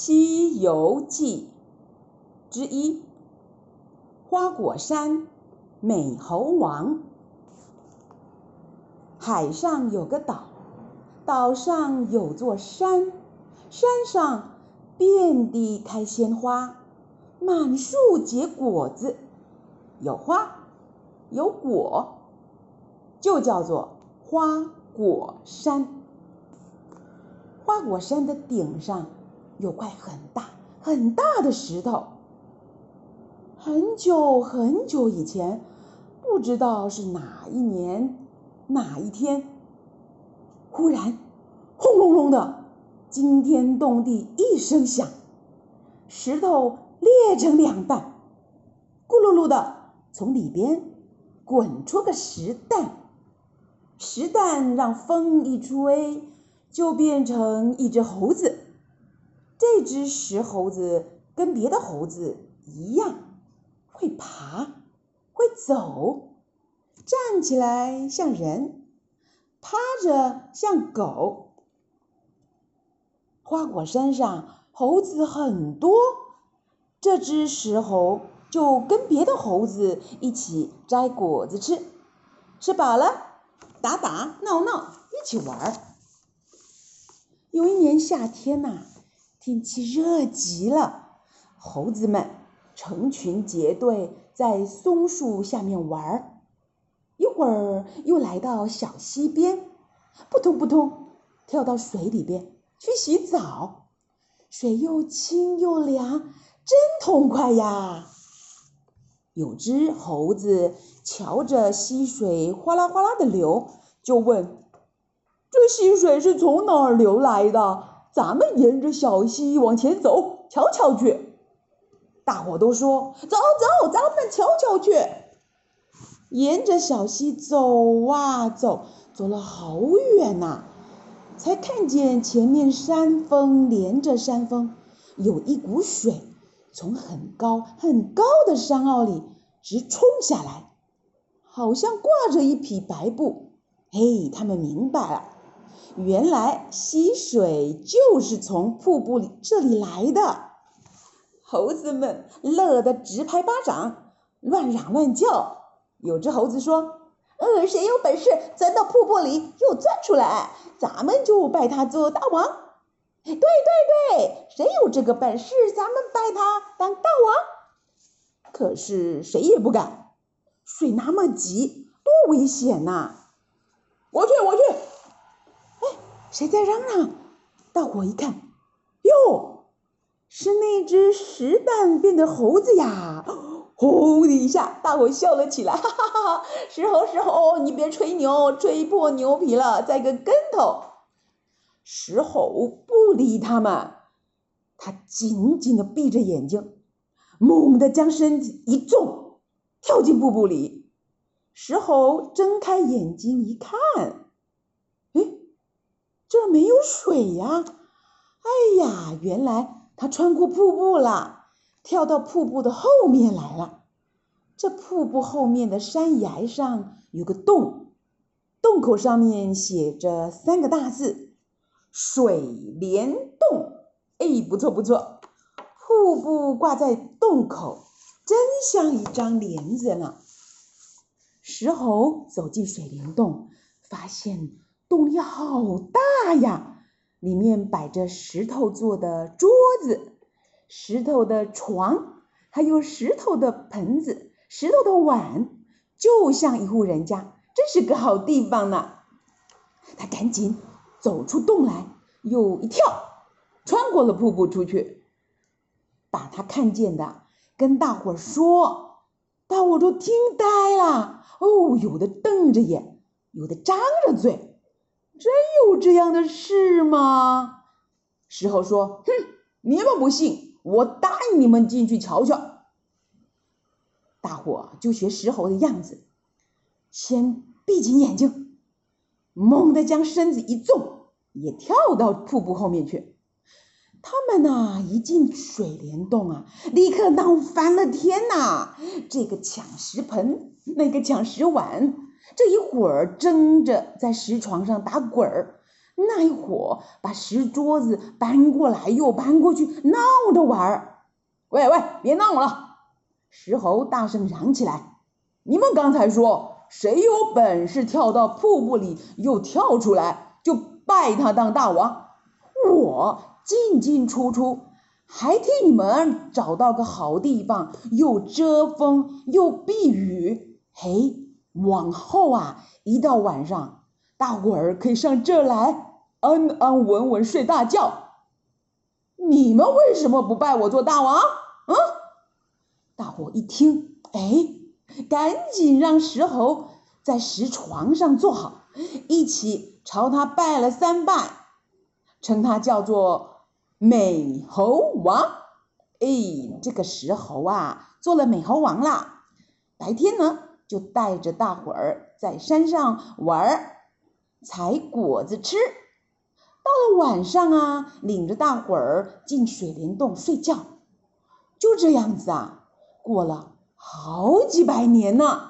西游记之一：花果山美猴王。海上有个岛，岛上有座山，山上遍地开鲜花，满树结果子，有花有果，就叫做花果山。花果山的顶上有块很大很大的石头。很久很久以前，不知道是哪一年哪一天，忽然轰隆隆的惊天动地一声响，石头裂成两半，咕噜噜的从里边滚出个石蛋，石蛋让风一吹。就变成一只猴子，这只石猴子跟别的猴子一样，会爬，会走，站起来像人，趴着像狗。花果山上猴子很多，这只石猴就跟别的猴子一起摘果子吃，吃饱了打打闹闹一起玩。有一年夏天呐，天气热极了，猴子们成群结队在松树下面玩儿，一会儿又来到小溪边，扑通扑通跳到水里边去洗澡，水又清又凉，真痛快呀！有只猴子瞧着溪水哗啦哗啦的流，就问。这溪水是从哪儿流来的？咱们沿着小溪往前走，瞧瞧去。大伙都说：“走走，咱们瞧瞧去。”沿着小溪走啊走，走了好远呐，才看见前面山峰连着山峰，有一股水从很高很高的山坳里直冲下来，好像挂着一匹白布。嘿，他们明白了。原来溪水就是从瀑布里这里来的，猴子们乐得直拍巴掌，乱嚷乱叫。有只猴子说：“呃，谁有本事钻到瀑布里又钻出来，咱们就拜他做大王。”对对对，谁有这个本事，咱们拜他当大王。可是谁也不敢，水那么急，多危险呐！我去，我去。谁在嚷嚷？大伙一看，哟，是那只石蛋变的猴子呀！轰的一下，大伙笑了起来，哈哈哈哈！石猴，石猴，你别吹牛，吹破牛皮了，栽个跟头。石猴不理他们，他紧紧的闭着眼睛，猛地将身子一纵，跳进瀑布里。石猴睁开眼睛一看。没有水呀！哎呀，原来他穿过瀑布了，跳到瀑布的后面来了。这瀑布后面的山崖上有个洞，洞口上面写着三个大字“水帘洞”。哎，不错不错，瀑布挂在洞口，真像一张帘子呢。石猴走进水帘洞，发现。洞里好大呀，里面摆着石头做的桌子、石头的床，还有石头的盆子、石头的碗，就像一户人家，真是个好地方呢。他赶紧走出洞来，又一跳，穿过了瀑布出去，把他看见的跟大伙说，大伙都听呆了。哦，有的瞪着眼，有的张着嘴。真有这样的事吗？石猴说：“哼，你们不信，我答应你们进去瞧瞧。”大伙就学石猴的样子，先闭紧眼睛，猛地将身子一纵，也跳到瀑布后面去。他们呐，一进水帘洞啊，立刻闹翻了天呐！这个抢石盆，那个抢石碗。这一会儿争着在石床上打滚儿，那一会儿把石桌子搬过来又搬过去，闹着玩儿。喂喂，别闹了！石猴大声嚷起来：“你们刚才说，谁有本事跳到瀑布里又跳出来，就拜他当大王。我进进出出，还替你们找到个好地方，又遮风又避雨。嘿，往后啊，一到晚上，大伙儿可以上这来。”安安稳稳睡大觉，你们为什么不拜我做大王？啊！大伙一听，哎，赶紧让石猴在石床上坐好，一起朝他拜了三拜，称他叫做美猴王。哎，这个石猴啊，做了美猴王啦。白天呢，就带着大伙儿在山上玩儿，采果子吃。到了晚上啊，领着大伙儿进水帘洞睡觉，就这样子啊，过了好几百年呢。